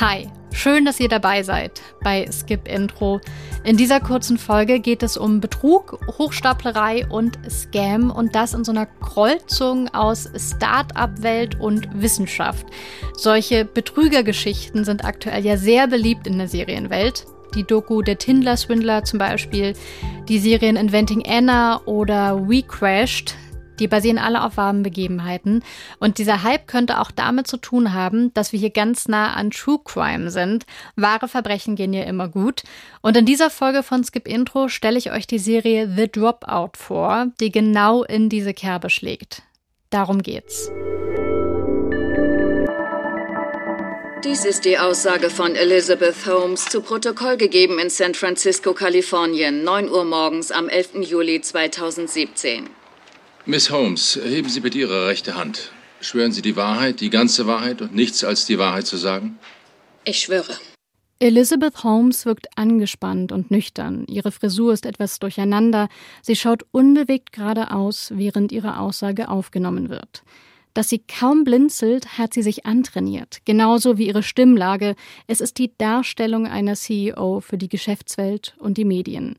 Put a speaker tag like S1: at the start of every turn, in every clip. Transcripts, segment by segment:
S1: Hi, schön, dass ihr dabei seid bei Skip Intro. In dieser kurzen Folge geht es um Betrug, Hochstaplerei und Scam und das in so einer Kreuzung aus Start-up-Welt und Wissenschaft. Solche Betrügergeschichten sind aktuell ja sehr beliebt in der Serienwelt. Die Doku Der Tindler-Swindler zum Beispiel, die Serien Inventing Anna oder We Crashed die basieren alle auf warmen Begebenheiten. Und dieser Hype könnte auch damit zu tun haben, dass wir hier ganz nah an True Crime sind. Wahre Verbrechen gehen ja immer gut. Und in dieser Folge von Skip Intro stelle ich euch die Serie The Dropout vor, die genau in diese Kerbe schlägt. Darum geht's.
S2: Dies ist die Aussage von Elizabeth Holmes zu Protokoll gegeben in San Francisco, Kalifornien, 9 Uhr morgens am 11. Juli 2017.
S3: Miss Holmes, heben Sie bitte Ihre rechte Hand. Schwören Sie die Wahrheit, die ganze Wahrheit und nichts als die Wahrheit zu sagen?
S2: Ich schwöre.
S1: Elizabeth Holmes wirkt angespannt und nüchtern. Ihre Frisur ist etwas durcheinander. Sie schaut unbewegt geradeaus, während ihre Aussage aufgenommen wird. Dass sie kaum blinzelt, hat sie sich antrainiert, genauso wie ihre Stimmlage. Es ist die Darstellung einer CEO für die Geschäftswelt und die Medien.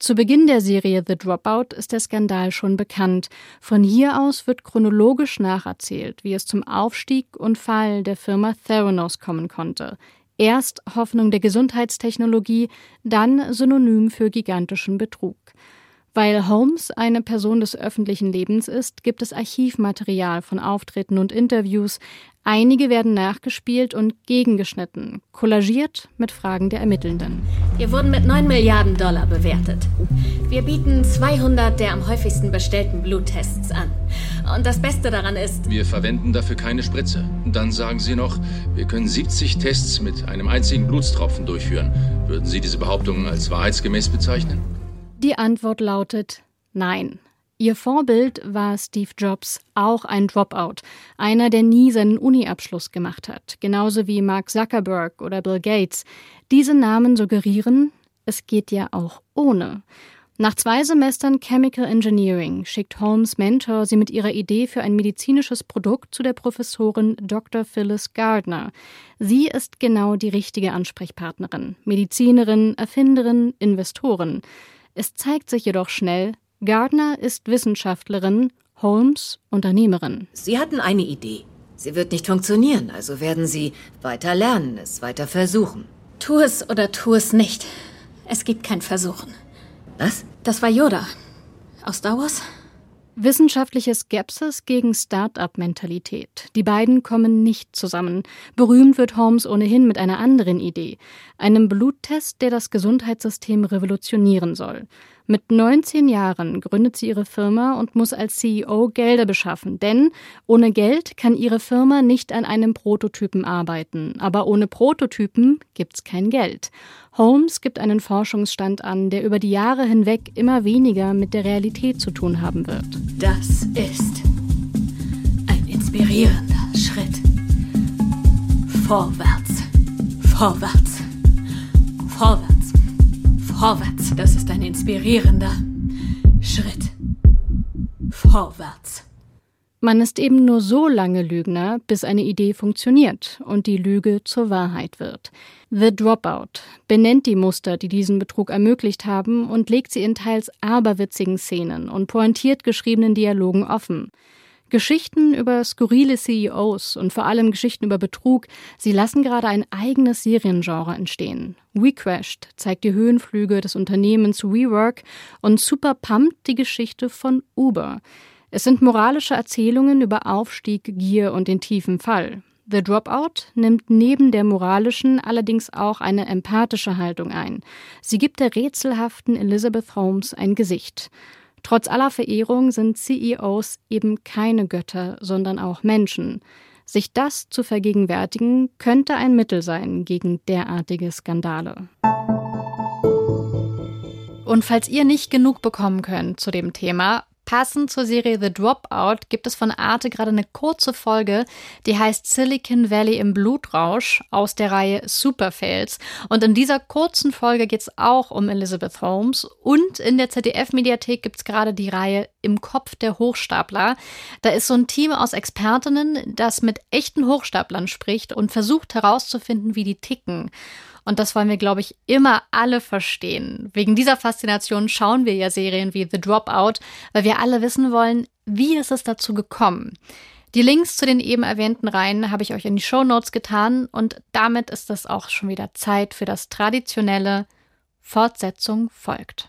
S1: Zu Beginn der Serie The Dropout ist der Skandal schon bekannt. Von hier aus wird chronologisch nacherzählt, wie es zum Aufstieg und Fall der Firma Theranos kommen konnte. Erst Hoffnung der Gesundheitstechnologie, dann Synonym für gigantischen Betrug. Weil Holmes eine Person des öffentlichen Lebens ist, gibt es Archivmaterial von Auftritten und Interviews. Einige werden nachgespielt und gegengeschnitten, kollagiert mit Fragen der Ermittelnden.
S4: Wir wurden mit 9 Milliarden Dollar bewertet. Wir bieten 200 der am häufigsten bestellten Bluttests an. Und das Beste daran ist...
S3: Wir verwenden dafür keine Spritze. Dann sagen Sie noch, wir können 70 Tests mit einem einzigen Blutstropfen durchführen. Würden Sie diese Behauptung als wahrheitsgemäß bezeichnen?
S1: Die Antwort lautet Nein. Ihr Vorbild war Steve Jobs, auch ein Dropout, einer, der nie seinen Uni-Abschluss gemacht hat, genauso wie Mark Zuckerberg oder Bill Gates. Diese Namen suggerieren, es geht ja auch ohne. Nach zwei Semestern Chemical Engineering schickt Holmes Mentor sie mit ihrer Idee für ein medizinisches Produkt zu der Professorin Dr. Phyllis Gardner. Sie ist genau die richtige Ansprechpartnerin, Medizinerin, Erfinderin, Investorin. Es zeigt sich jedoch schnell, Gardner ist Wissenschaftlerin, Holmes Unternehmerin.
S4: Sie hatten eine Idee. Sie wird nicht funktionieren, also werden Sie weiter lernen, es weiter versuchen. Tu es oder tu es nicht. Es gibt kein Versuchen. Was? Das war Yoda. Aus Star Wars?
S1: Wissenschaftliche Skepsis gegen Start-up-Mentalität. Die beiden kommen nicht zusammen. Berühmt wird Holmes ohnehin mit einer anderen Idee, einem Bluttest, der das Gesundheitssystem revolutionieren soll. Mit 19 Jahren gründet sie ihre Firma und muss als CEO Gelder beschaffen, denn ohne Geld kann ihre Firma nicht an einem Prototypen arbeiten. Aber ohne Prototypen gibt's kein Geld. Holmes gibt einen Forschungsstand an, der über die Jahre hinweg immer weniger mit der Realität zu tun haben wird.
S4: Das ist ein inspirierender Schritt. Vorwärts, vorwärts, vorwärts vorwärts. Das ist ein inspirierender Schritt vorwärts.
S1: Man ist eben nur so lange Lügner, bis eine Idee funktioniert und die Lüge zur Wahrheit wird. The Dropout benennt die Muster, die diesen Betrug ermöglicht haben und legt sie in teils aberwitzigen Szenen und pointiert geschriebenen Dialogen offen. Geschichten über skurrile CEOs und vor allem Geschichten über Betrug, sie lassen gerade ein eigenes Seriengenre entstehen. WeCrashed zeigt die Höhenflüge des Unternehmens WeWork und Super Pumped die Geschichte von Uber. Es sind moralische Erzählungen über Aufstieg, Gier und den tiefen Fall. The Dropout nimmt neben der moralischen allerdings auch eine empathische Haltung ein. Sie gibt der rätselhaften Elizabeth Holmes ein Gesicht. Trotz aller Verehrung sind CEOs eben keine Götter, sondern auch Menschen. Sich das zu vergegenwärtigen, könnte ein Mittel sein gegen derartige Skandale. Und falls ihr nicht genug bekommen könnt zu dem Thema, Passend zur Serie The Dropout gibt es von Arte gerade eine kurze Folge, die heißt Silicon Valley im Blutrausch aus der Reihe Superfails. Und in dieser kurzen Folge geht es auch um Elizabeth Holmes. Und in der ZDF-Mediathek gibt es gerade die Reihe Im Kopf der Hochstapler. Da ist so ein Team aus Expertinnen, das mit echten Hochstaplern spricht und versucht herauszufinden, wie die ticken. Und das wollen wir, glaube ich, immer alle verstehen. Wegen dieser Faszination schauen wir ja Serien wie The Dropout, weil wir alle wissen wollen, wie ist es dazu gekommen. Die Links zu den eben erwähnten Reihen habe ich euch in die Show Notes getan und damit ist es auch schon wieder Zeit für das traditionelle Fortsetzung folgt.